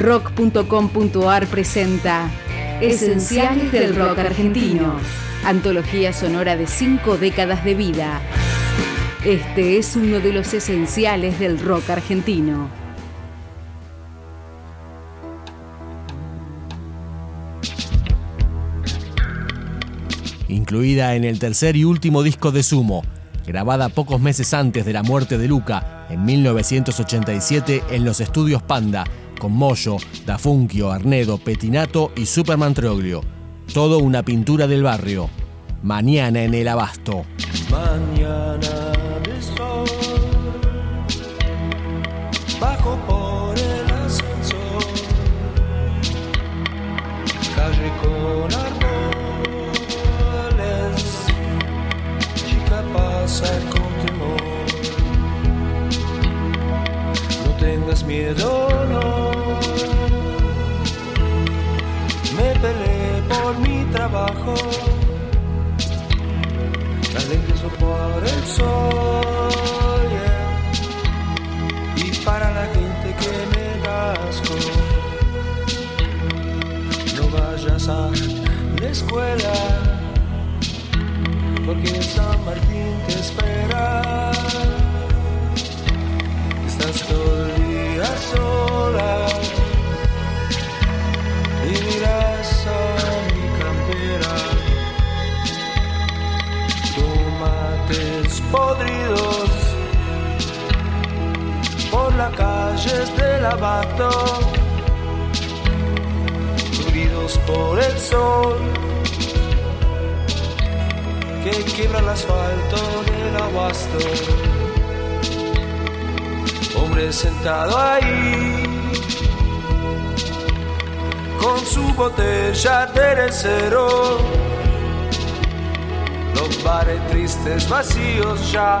Rock.com.ar presenta Esenciales del Rock Argentino. Antología sonora de cinco décadas de vida. Este es uno de los esenciales del rock argentino. Incluida en el tercer y último disco de Sumo, grabada pocos meses antes de la muerte de Luca, en 1987 en los estudios Panda, con Moyo, Dafunquio, Arnedo, Petinato y Superman Troglio. Todo una pintura del barrio. Mañana en el Abasto. Mañana de sol, bajo por el ascensor, calle con árboles, chica pasa con temor. No tengas miedo, no. Trabajo. Empiezo por el sol yeah. y para la gente que me da asco. No vayas a la escuela porque San Martín te las calles del abasto, cubridos por el sol que quiebra el asfalto del abasto. Hombre sentado ahí con su botella de cero los bares tristes vacíos ya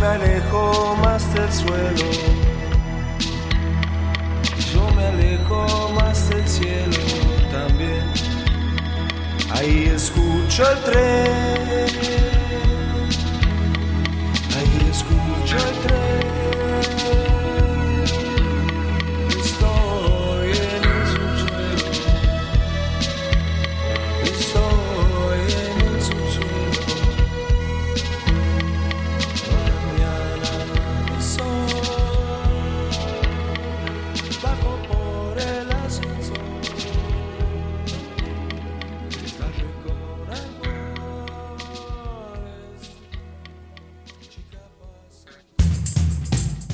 Me alejo más del suelo yo me alejo más del cielo también. Ahí escucho el tren,